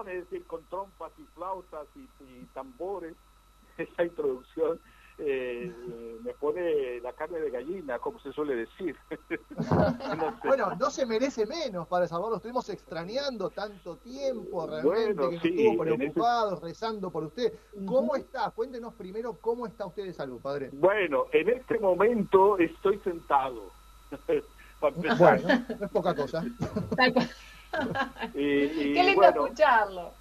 introducción, es decir, con trompas y flautas y tambores, esa introducción eh, me pone la carne de gallina, como se suele decir. Bueno, no se merece menos, Padre Salvador, lo estuvimos extrañando tanto tiempo, realmente, que nos estuvo preocupados, rezando por usted. ¿Cómo está? Cuéntenos primero cómo está usted de salud, Padre. Bueno, en este momento estoy sentado. bueno, no es poca cosa. y, Qué lindo escucharlo.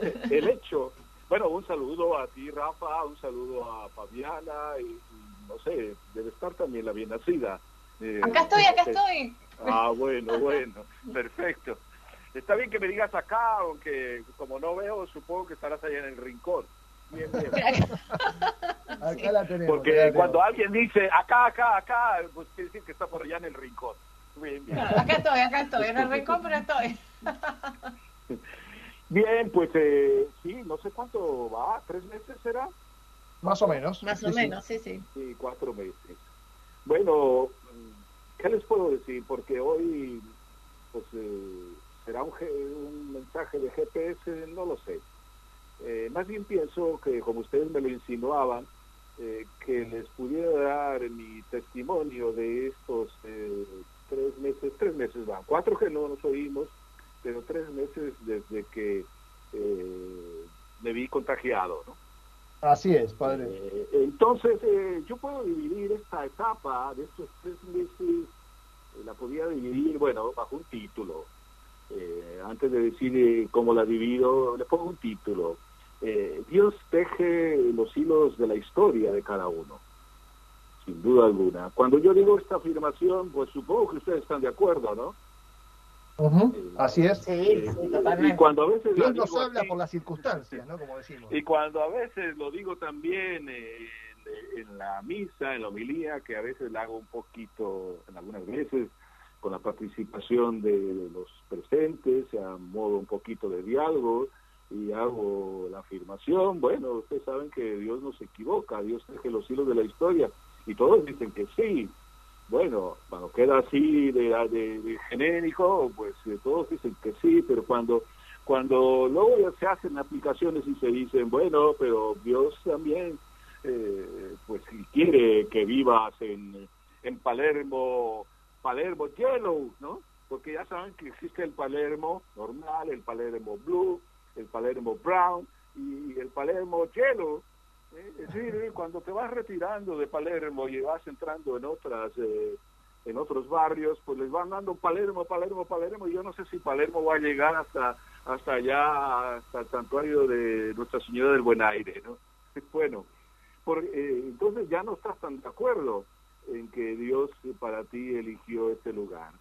El hecho bueno, un saludo a ti, Rafa, un saludo a Fabiana y, no sé, debe estar también la bien nacida. Eh, acá estoy, acá estoy. Ah, bueno, bueno, perfecto. Está bien que me digas acá, aunque como no veo, supongo que estarás allá en el rincón. Bien, bien. acá la tenemos. Porque cuando alguien dice acá, acá, acá, pues quiere decir que está por allá en el rincón. Bien, bien. Acá estoy, acá estoy, en el rincón, pero estoy. Bien, pues eh, sí, no sé cuánto va, tres meses será. Más o menos. Más o menos, sí, sí. Sí, cuatro meses. Bueno, ¿qué les puedo decir? Porque hoy, pues, eh, será un, un, mensaje de GPS, no lo sé. Eh, más bien pienso que, como ustedes me lo insinuaban, que les pudiera dar mi testimonio de estos tres meses, tres meses van, cuatro que no nos oímos, pero tres meses desde que eh, me vi contagiado, ¿no? Así es, padre. Eh, entonces, eh, yo puedo dividir esta etapa de estos tres meses, la podía dividir, bueno, bajo un título. antes de decir cómo la divido, le pongo un título. Dios teje los hilos de la historia de cada uno, sin duda alguna. Cuando yo digo esta afirmación, pues supongo que ustedes están de acuerdo, ¿no? Así es. Sí, totalmente. Y cuando a veces Dios nos habla por las circunstancias, ¿no? Como decimos. Y cuando a veces lo digo también en la misa, en la homilía, que a veces la hago un poquito, en algunas veces, con la participación de los presentes, a modo un poquito de diálogo, y hago la afirmación, bueno, ustedes saben que Dios no se equivoca, Dios teje los hilos de la historia, y todos dicen que sí, bueno, cuando queda así de, genérico, pues eh, todos dicen que sí, pero cuando cuando luego se hacen aplicaciones y se dicen, bueno, pero Dios también, eh, pues quiere que vivas en, en Palermo, Palermo Yellow, ¿no? Porque ya saben que existe el Palermo normal, el Palermo Blue, el Palermo Brown y el Palermo Yellow, decir, cuando te vas retirando de Palermo y vas entrando en otras eh, en otros barrios, pues les van dando Palermo, Palermo, Palermo, y yo no sé si Palermo va a llegar hasta hasta allá, hasta el santuario de Nuestra Señora del Buen Aire, ¿no? Bueno, por, eh, entonces ya no estás tan de acuerdo en que Dios para ti eligió este lugar.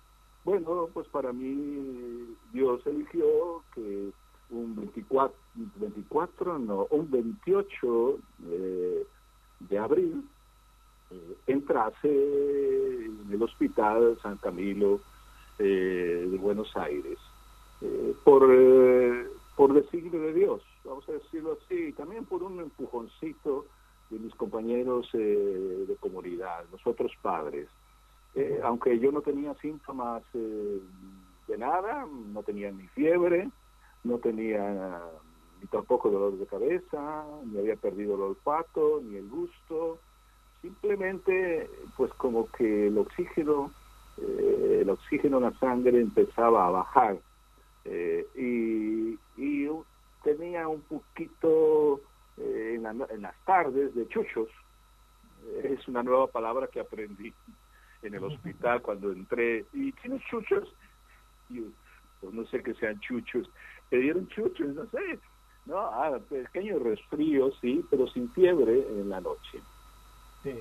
Bueno, pues para mí Dios eligió que un 24, 24 no, un 28 eh, de abril eh, entrase en el hospital San Camilo eh, de Buenos Aires por, por designio de Dios, vamos a decirlo así, también por un empujoncito de mis compañeros de comunidad, los otros padres. aunque yo no tenía síntomas de nada, no tenía ni fiebre, no tenía ni tampoco dolor de cabeza, ni había perdido el olfato, ni el gusto, simplemente pues como que el oxígeno, eh, el oxígeno en la sangre empezaba a bajar. Eh, y, tenía un poquito eh, en, las tardes de chuchos, es una nueva palabra que aprendí en el hospital cuando entré, y tienes chuchos, y, pues no sé que sean chuchos, te dieron chuchos, no sé, no, ah, pequeños resfríos, sí, pero sin fiebre en la noche. Sí.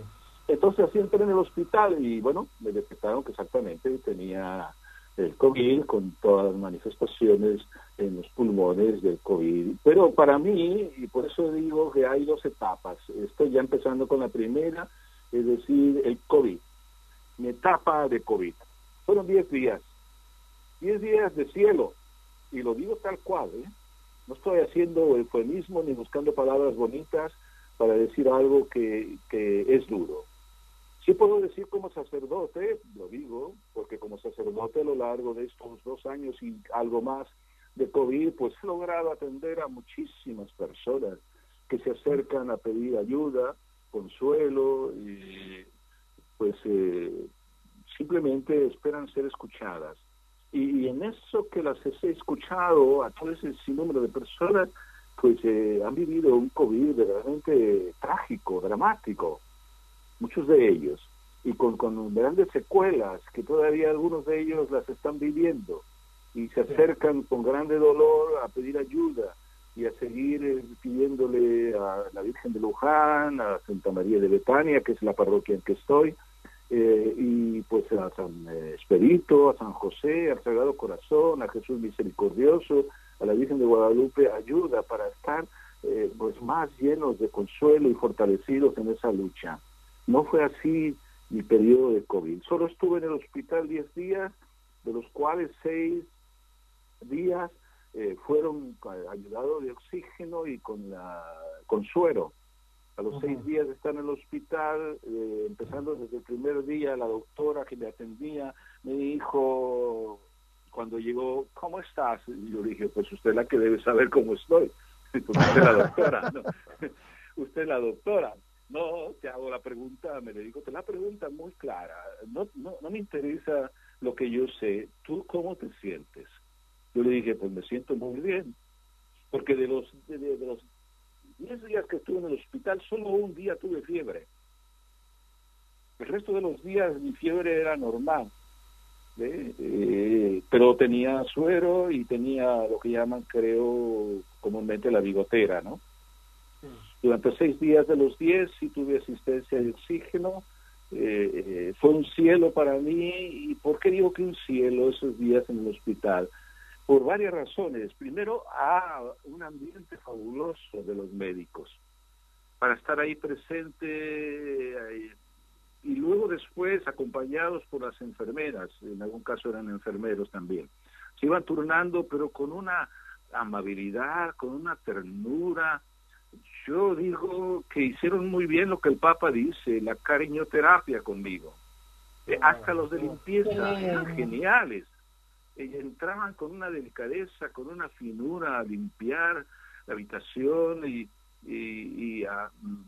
Entonces así entré en el hospital y bueno, me detectaron que exactamente tenía el COVID con todas las manifestaciones en los pulmones del COVID. Pero para mí, y por eso digo que hay dos etapas, estoy ya empezando con la primera, es decir, el COVID, mi etapa de COVID. Fueron 10 días, 10 días de cielo, y lo digo tal cual, ¿eh? no estoy haciendo eufemismo ni buscando palabras bonitas para decir algo que, que es duro. Sí puedo decir como sacerdote, lo digo, porque como sacerdote a lo largo de estos dos años y algo más de COVID, pues he logrado atender a muchísimas personas que se acercan a pedir ayuda, consuelo y pues eh, simplemente esperan ser escuchadas. Y, en eso que las he escuchado a todo ese sinnúmero de personas, pues eh, han vivido un COVID verdaderamente trágico, dramático, muchos de ellos, y con, con grandes secuelas, que todavía algunos de ellos las están viviendo, y se acercan con grande dolor a pedir ayuda y a seguir eh, pidiéndole a la Virgen de Luján, a Santa María de Betania, que es la parroquia en que estoy, eh, y pues a San Esperito, a San José, al Sagrado Corazón, a Jesús Misericordioso, a la Virgen de Guadalupe, ayuda para estar eh, pues más llenos de consuelo y fortalecidos en esa lucha. No fue así mi periodo de COVID. Solo estuve en el hospital 10 días, de los cuales 6 días eh, fueron ayudados de oxígeno y con, la, con suero a los seis días de estar en el hospital, eh, empezando desde el primer día, la doctora que me atendía me dijo, cuando llegó, ¿cómo estás? Y yo dije, pues usted es la que debe saber cómo estoy. Pues usted es la doctora, ¿no? usted es la doctora. No, te hago la pregunta, me le digo, te la pregunta muy clara. No, no, no me interesa lo que yo sé. ¿Tú cómo te sientes? Yo le dije, pues me siento muy bien. Porque de los, de, de los Diez días que estuve en el hospital, solo un día tuve fiebre. El resto de los días mi fiebre era normal. Eh, pero tenía suero y tenía lo que llaman, creo, comúnmente la bigotera, ¿no? Durante seis días de los diez sí tuve asistencia de oxígeno. Eh, eh, fue un cielo para mí. ¿Y por qué digo que un cielo esos días en el hospital? Por varias razones. Primero, a un ambiente fabuloso de los médicos, para estar ahí presente eh, y luego después acompañados por las enfermeras, en algún caso eran enfermeros también. Se iban turnando, pero con una amabilidad, con una ternura. Yo digo que hicieron muy bien lo que el Papa dice, la cariñoterapia conmigo. Eh, hasta los de limpieza, geniales entraban con una delicadeza, con una finura a limpiar la habitación y, y, a mm,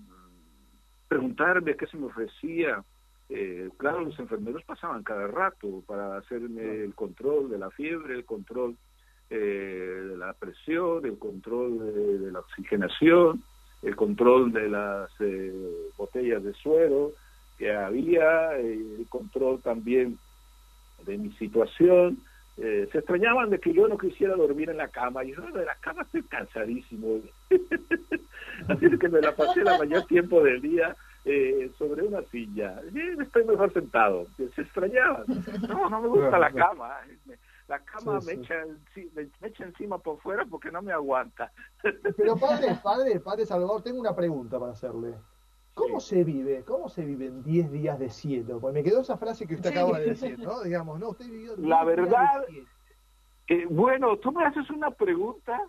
preguntarme qué se me ofrecía. Eh, claro, los enfermeros pasaban cada rato para hacerme el control de la fiebre, el control eh, de la presión, el control de, la oxigenación, el control de las eh, botellas de suero que había, el control también de mi situación, eh, se extrañaban de que yo no quisiera dormir en la cama. Y yo, de la cama estoy cansadísimo. Así que me la pasé la mayor tiempo del día eh, sobre una silla. estoy mejor sentado. Se extrañaban. No, no me gusta la cama. La cama me, Echa, me, echa encima por fuera porque no me aguanta. Pero padre, padre, padre Salvador, tengo una pregunta para hacerle. ¿Cómo se vive? ¿Cómo se viven 10 días de cielo? Pues me quedó esa frase que usted acaba de decir, ¿no? Digamos, no, usted vivió La verdad, eh, bueno, tú me haces una pregunta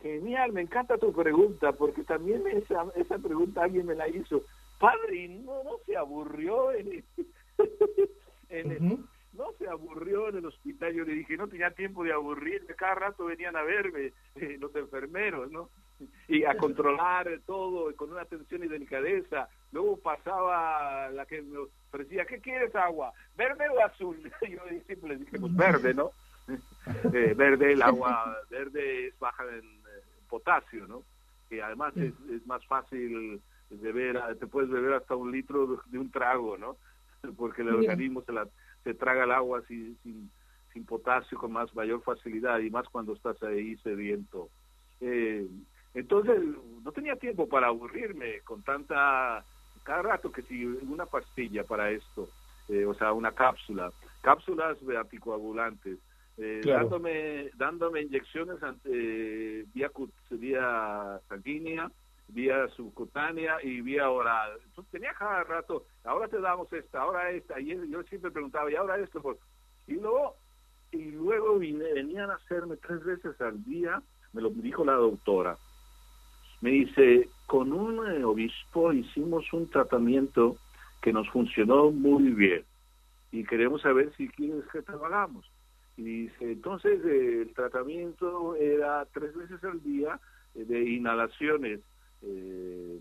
genial, me encanta tu pregunta, porque también esa, esa pregunta alguien me la hizo. Padre, ¿no, no se aburrió en en no se aburrió en el hospital? Yo le dije, no tenía tiempo de aburrirme, cada rato venían a verme eh, los enfermeros, ¿no? Y a controlar todo con una atención y delicadeza. Luego pasaba la que me ofrecía, ¿qué quieres agua? ¿Verde o azul? Yo siempre le dije, pues verde, ¿no? Eh, verde, el agua verde es baja en, potasio, ¿no? Que además es, más fácil beber, te puedes beber hasta un litro de un trago, ¿no? Porque el organismo se, la, se traga el agua sin, sin, sin potasio con más mayor facilidad y más cuando estás ahí sediento. Eh, entonces, no tenía tiempo para aburrirme con tanta, cada rato que si una pastilla para esto, eh, o sea, una cápsula, cápsulas anticoagulantes, eh, dándome, dándome inyecciones ante, vía, vía sanguínea, vía subcutánea y vía oral. Entonces tenía cada rato, ahora te damos esta, ahora esta, y yo siempre preguntaba, y ahora esto, pues, y luego, y luego venían a hacerme tres veces al día, me lo dijo la doctora, me dice, con un eh, obispo hicimos un tratamiento que nos funcionó muy bien y queremos saber si quieres que te hagamos. Y dice, entonces eh, el tratamiento era tres veces al día eh, de inhalaciones, eh,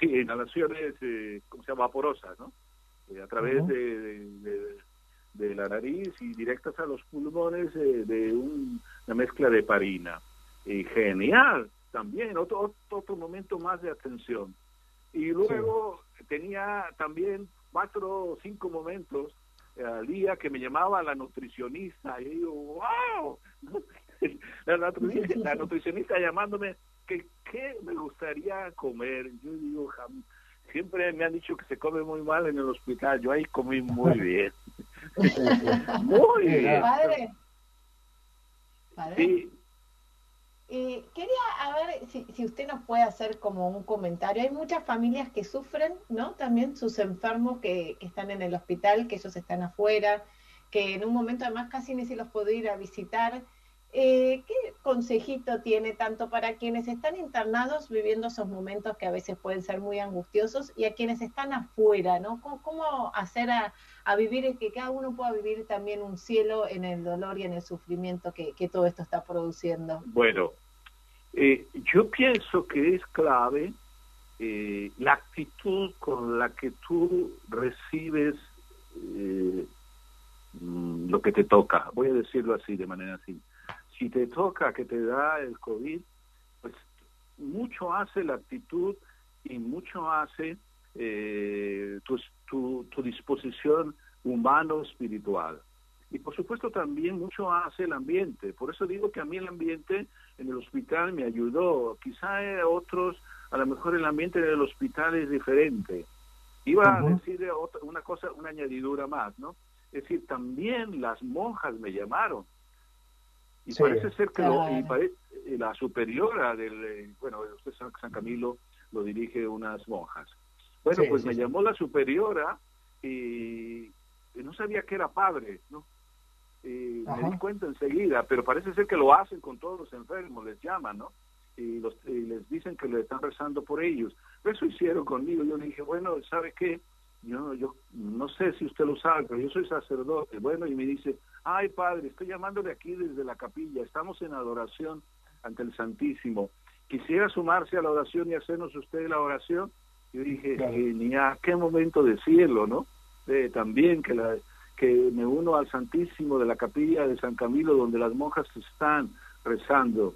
sí, inhalaciones, ¿cómo se llama? Vaporosas, ¿no? a través de, de, la nariz y directas a los pulmones de una mezcla de parina. Y genial, también, otro, otro momento más de atención. Y luego tenía también cuatro o cinco momentos al día que me llamaba la nutricionista y digo, wow, la, nutricionista, llamándome que qué me gustaría comer. Yo digo, siempre me han dicho que se come muy mal en el hospital, yo ahí comí muy bien. muy bien. Padre. Sí, eh, quería a si, usted nos puede hacer como un comentario. Hay muchas familias que sufren, ¿no? También sus enfermos que, que, están en el hospital, que ellos están afuera, que en un momento además casi ni se los puede ir a visitar. Eh, ¿Qué consejito tiene tanto para quienes están internados viviendo esos momentos que a veces pueden ser muy angustiosos y a quienes están afuera, ¿no? ¿Cómo, hacer a, a vivir, que cada uno pueda vivir también un cielo en el dolor y en el sufrimiento que, que todo esto está produciendo? Bueno, eh, yo pienso que es clave eh, la actitud con la que tú recibes eh, mm, lo que te toca. Voy a decirlo así, de manera así si te toca que te da el COVID, pues mucho hace la actitud y mucho hace eh, tu, tu, disposición humano-espiritual. Y por supuesto también mucho hace el ambiente. Por eso digo que a mí el ambiente en el hospital me ayudó. Quizá otros, a lo mejor el ambiente del hospital es diferente. Iba a decir una cosa, una añadidura más, ¿no? Es decir, también las monjas me llamaron y parece ser que la superiora del, eh, bueno, usted que San Camilo lo dirige unas monjas. Bueno, pues me llamó la superiora y, no sabía que era padre, ¿no? Y me di cuenta enseguida, pero parece ser que lo hacen con todos los enfermos, les llaman, ¿no? Y, los, y les dicen que le están rezando por ellos. Eso hicieron conmigo. Yo le dije, bueno, ¿sabe qué? yo, yo no sé si usted lo sabe, pero yo soy sacerdote. Bueno, y me dice, ay padre, estoy llamándole aquí desde la capilla, estamos en adoración ante el Santísimo. Quisiera sumarse a la oración y hacernos usted la oración. Yo dije, genial, qué momento decirlo, ¿no? también que, la, que me uno al Santísimo de la capilla de San Camilo, donde las monjas están rezando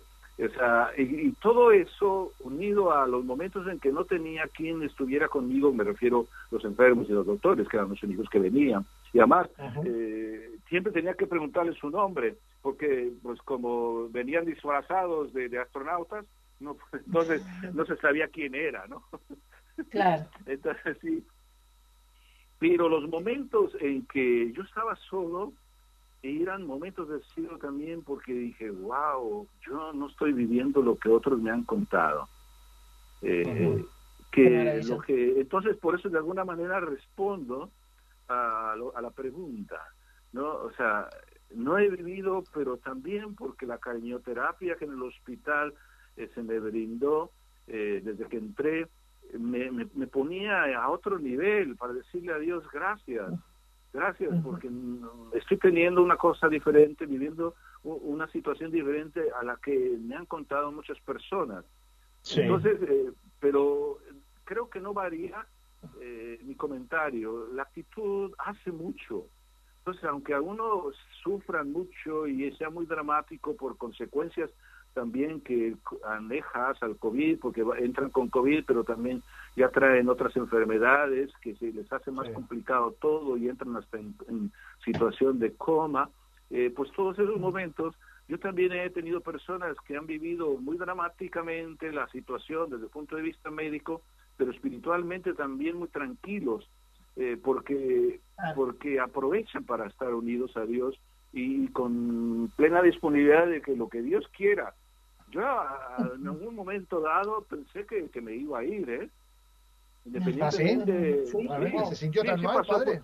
y, todo eso unido a los momentos en que no tenía quien estuviera conmigo, me refiero a los enfermos y los doctores, que eran los únicos que venían, y además eh, siempre tenía que preguntarles su nombre, porque pues como venían disfrazados de, astronautas, no, entonces no se sabía quién era, ¿no? Claro. Entonces sí. Pero los momentos en que yo estaba solo, eran momentos de cielo también porque dije, wow, yo no estoy viviendo lo que otros me han contado. Eh, que lo que entonces por eso de alguna manera respondo a, a la pregunta, ¿no? O sea, no he vivido, pero también porque la cariñoterapia que en el hospital eh, se me brindó eh, desde que entré, me, me, me, ponía a otro nivel para decirle a Dios gracias, Gracias, porque estoy teniendo una cosa diferente, viviendo una situación diferente a la que me han contado muchas personas. Entonces, eh, pero creo que no varía eh, mi comentario. La actitud hace mucho. Entonces, aunque algunos sufran mucho y sea muy dramático por consecuencias también que anejas al COVID, porque entran con COVID, pero también ya traen otras enfermedades que se les hace más complicado todo y entran hasta en, situación de coma. Eh, pues todos esos momentos, yo también he tenido personas que han vivido muy dramáticamente la situación desde el punto de vista médico, pero espiritualmente también muy tranquilos, eh, porque, porque aprovechan para estar unidos a Dios y con plena disponibilidad de que lo que Dios quiera yo en algún momento dado pensé que, que me iba a ir, ¿eh? Independientemente. ¿Ah, ¿Se sintió tan mal, padre?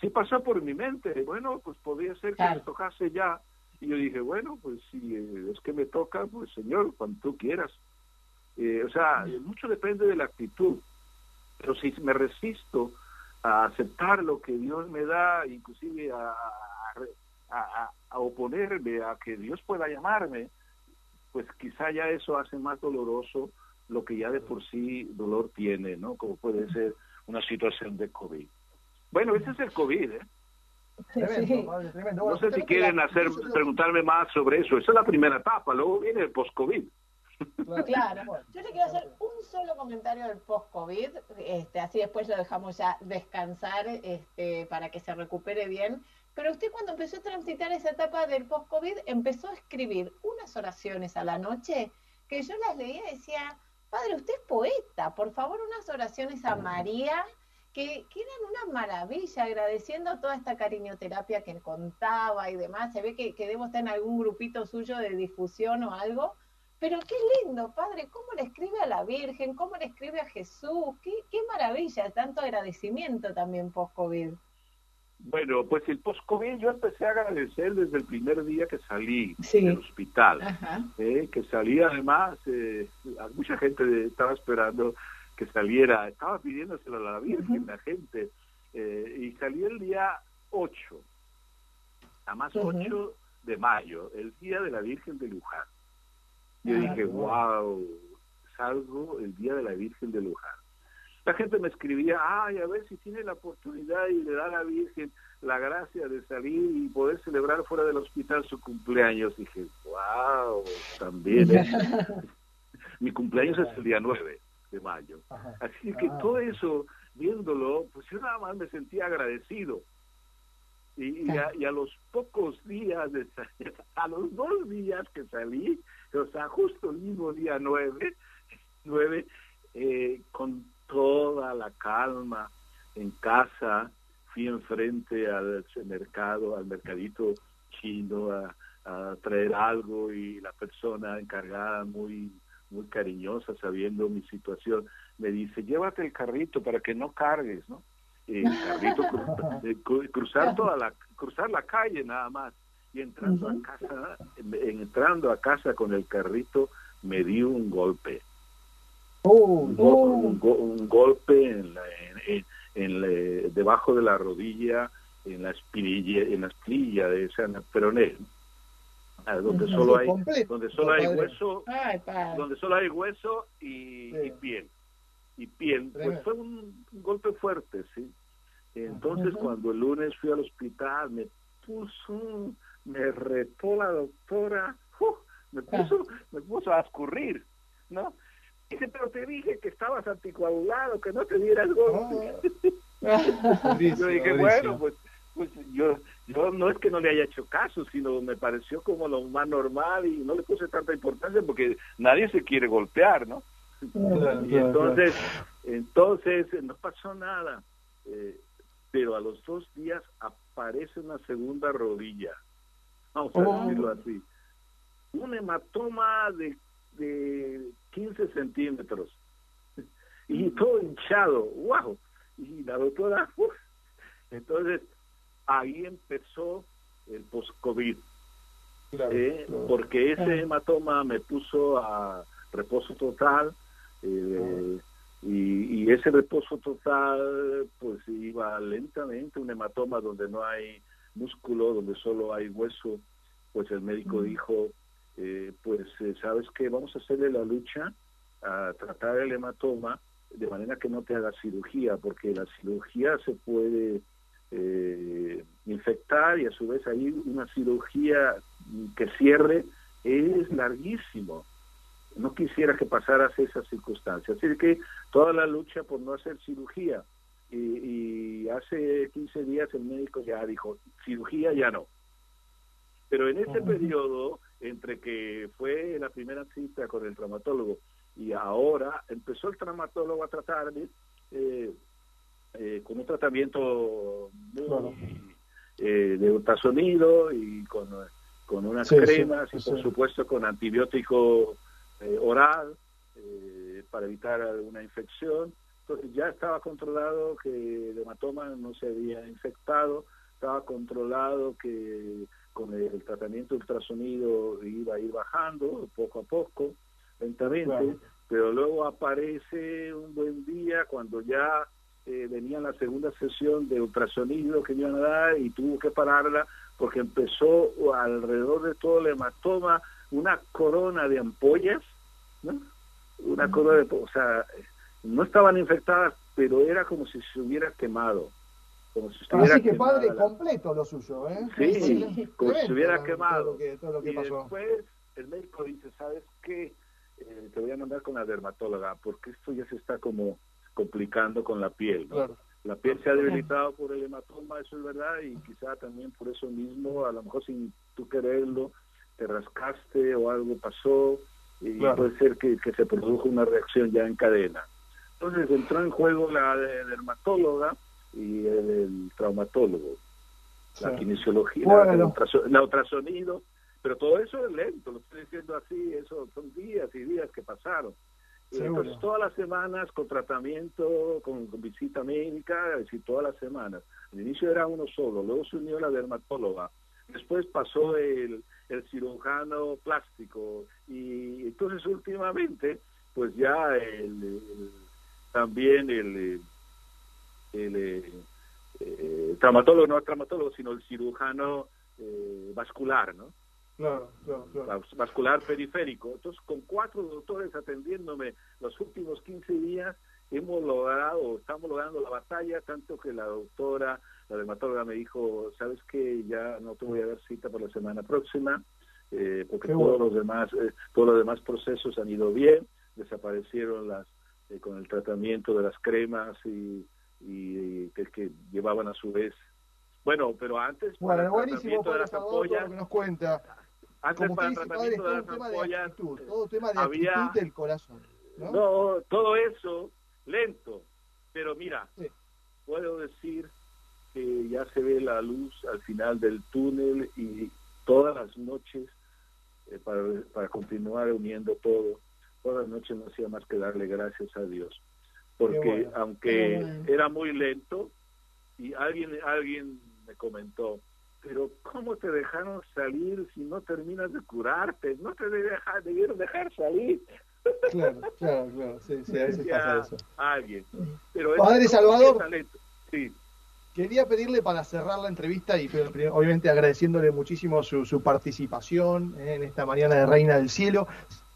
sí pasó por mi mente. Bueno, pues podría ser que me tocase ya. Y yo dije, bueno, pues si es que me toca, pues Señor, cuando tú quieras. Eh, o sea, mucho depende de la actitud. Pero si me resisto a aceptar lo que Dios me da, inclusive a, a, oponerme a que Dios pueda llamarme, pues quizá ya eso hace más doloroso lo que ya de por sí dolor tiene, ¿no? Como puede ser una situación de COVID. Bueno, ese es el COVID, ¿eh? No sé si quieren hacer preguntarme más sobre eso. Esa es la primera etapa, luego viene el post-COVID. Claro, yo le quiero hacer un solo comentario del post-COVID, este, así después lo dejamos ya descansar este, para que se recupere bien. Pero usted cuando empezó a transitar esa etapa del post-COVID, empezó a escribir unas oraciones a la noche que yo las leía y decía, padre, usted es poeta, por favor, unas oraciones a María que, eran una maravilla, agradeciendo toda esta cariñoterapia que contaba y demás. Se ve que, que debo estar en algún grupito suyo de difusión o algo. Pero qué lindo, padre, cómo le escribe a la Virgen, cómo le escribe a Jesús, qué, qué maravilla, tanto agradecimiento también post-COVID. Bueno, pues el post-COVID yo empecé a agradecer desde el primer día que salí del hospital, eh, que salí además, eh, mucha gente estaba esperando que saliera, estaba pidiéndoselo a la Virgen, la gente, eh, y salí el día 8, además más 8 de mayo, el día de la Virgen de Luján. Yo ah, dije, wow, salgo el día de la Virgen de Luján. La gente me escribía, ay, a ver si tiene la oportunidad y le da a la Virgen la gracia de salir y poder celebrar fuera del hospital su cumpleaños. Dije, wow, también. Mi cumpleaños es el día 9 de mayo. Así que ah. todo eso, viéndolo, pues yo nada más me sentía agradecido. Y, a, los pocos días, de, a los dos días que salí, o sea, justo el mismo día nueve, nueve eh, con toda la calma en casa, fui enfrente al mercado, al mercadito chino a, a traer algo y la persona encargada muy muy cariñosa, sabiendo mi situación, me dice, llévate el carrito para que no cargues, ¿no? El carrito, cruzar toda la, cruzar la calle nada más. Y entrando a casa, entrando a casa con el carrito, me dio un golpe. Oh, un, un, golpe en la, en, debajo de la rodilla, en la espinilla, en la espinilla de ese peroné donde solo hay donde solo hay hueso donde solo hay hueso y, piel y piel pues fue un, golpe fuerte sí. Entonces cuando el lunes fui al hospital me puso me retó la doctora me puso me puso a escurrir no dice pero te dije que estabas anticoagulado que no te dieras golpe oh. yo dije bueno pues pues yo yo no es que no le haya hecho caso, sino me pareció como lo más normal y no le puse tanta importancia porque nadie se quiere golpear, ¿no? y entonces, entonces no pasó nada, eh, pero a los dos días aparece una segunda rodilla, vamos a oh. decirlo así, un hematoma de, de 15 centímetros. Y todo hinchado, wow, y la doctora, entonces ahí empezó el post-COVID. Eh, porque ese hematoma me puso a reposo total eh, y, y, ese reposo total pues iba lentamente, un hematoma donde no hay músculo, donde solo hay hueso, pues el médico dijo, eh, pues sabes que vamos a hacerle la lucha a tratar el hematoma de manera que no te haga cirugía, porque la cirugía se puede eh, infectar y a su vez ahí una cirugía que cierre es larguísimo. No quisiera que pasaras esas circunstancias. Así que toda la lucha por no hacer cirugía. Y, hace 15 días el médico ya dijo, cirugía ya no. Pero en ese periodo, entre que fue la primera cita con el traumatólogo y ahora empezó el traumatólogo a tratarme, eh, eh, con un tratamiento eh, de ultrasonido y con, con unas cremas y por supuesto con antibiótico eh, oral para evitar alguna infección. Entonces ya estaba controlado que el hematoma no se había infectado, estaba controlado que con el tratamiento ultrasonido iba a ir bajando poco a poco, lentamente, pero luego aparece un buen día cuando ya eh, venía la segunda sesión de ultrasonido que iban a dar y tuvo que pararla porque empezó alrededor de todo el hematoma una corona de ampollas, ¿no? Una corona de, o sea, no estaban infectadas, pero era como si se hubiera quemado. Como si Así que padre, completo lo suyo, ¿eh? Sí, como si se hubiera quemado. y después el médico dice, ¿sabes qué? Eh, te voy a mandar con la dermatóloga, porque esto ya se está como complicando con la piel, ¿no? La piel se ha debilitado por el hematoma, eso es verdad, y quizá también por eso mismo, a lo mejor sin tú quererlo, te rascaste o algo pasó, y puede ser que, se produjo una reacción ya en cadena. Entonces entró en juego la dermatóloga y el, traumatólogo, la kinesiología, el ultrasonido, pero todo eso es lento, lo estoy diciendo así, eso son días y días que pasaron. Entonces todas las semanas con tratamiento, con, visita médica, es decir, todas las semanas. Al inicio era uno solo, luego se unió la dermatóloga, después pasó el, el cirujano plástico y entonces últimamente pues ya el, también el, el, eh, traumatólogo, no el traumatólogo, sino el cirujano eh, vascular, ¿no? Claro, claro, Vascular periférico. Entonces, con cuatro doctores atendiéndome los últimos 15 días, hemos logrado, estamos logrando la batalla, tanto que la doctora, la dermatóloga me dijo, sabes que ya no te voy a dar cita por la semana próxima, eh, porque todos los demás, eh, todos los demás procesos han ido bien, desaparecieron las, eh, con el tratamiento de las cremas y, y, que, que llevaban a su vez bueno, pero antes bueno, buenísimo, de las ampollas, que nos cuenta antes para el tratamiento de las ampollas, todo tema de había, del corazón. ¿no? todo eso lento, pero mira, puedo decir que ya se ve la luz al final del túnel y todas las noches eh, para, para continuar uniendo todo, todas las noches no hacía más que darle gracias a Dios, porque aunque era muy lento y alguien alguien me comentó pero ¿cómo te dejaron salir si no terminas de curarte? No te debieron dejar salir. Claro, claro, claro, sí, sí, a veces pasa eso. Alguien. Pero Padre Salvador, sí. quería pedirle para cerrar la entrevista y obviamente agradeciéndole muchísimo su, su participación en esta mañana de Reina del Cielo,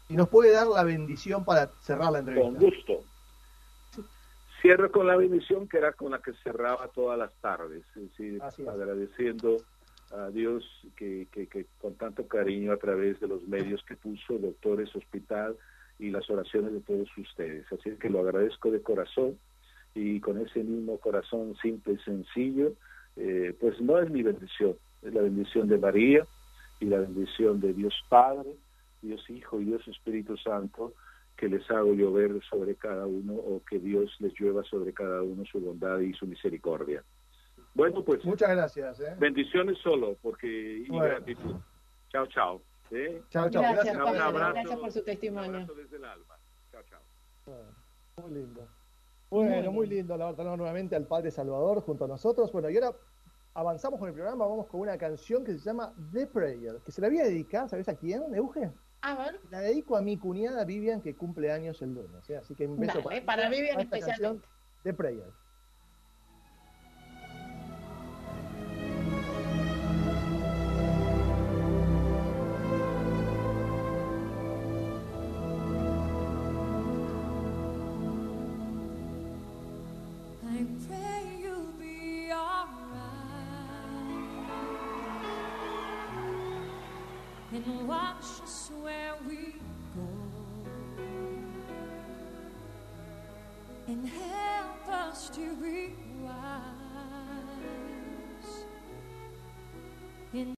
y nos puede dar la bendición para cerrar la entrevista. Con gusto. Cierro con la bendición que era con la que cerraba todas las tardes, es decir, agradeciendo a Dios que, que, con tanto cariño a través de los medios que puso, doctores, hospital y las oraciones de todos ustedes. Así que lo agradezco de corazón y con ese mismo corazón simple y sencillo, eh, pues no es mi bendición, es la bendición de María y la bendición de Dios Padre, Dios Hijo y Dios Espíritu Santo, que les hago llover sobre cada uno o que Dios les llueva sobre cada uno su bondad y su misericordia. Bueno, pues. Muchas gracias. ¿eh? Bendiciones solo, porque. Y gratitud. Chao, chao. Chao, chao. Gracias, un abrazo, gracias por su testimonio. desde el alma. Chao, chao. muy lindo. Bueno, muy lindo la verdad nuevamente al Padre Salvador junto a nosotros. Bueno, y ahora avanzamos con el programa, vamos con una canción que se llama The Prayer, que se la voy a dedicar, ¿sabes a quién, Euge? A ver. La dedico a mi cuñada Vivian, que cumple años el lunes. ¿eh? Así que un beso para, para Vivian especialmente. De Prayer.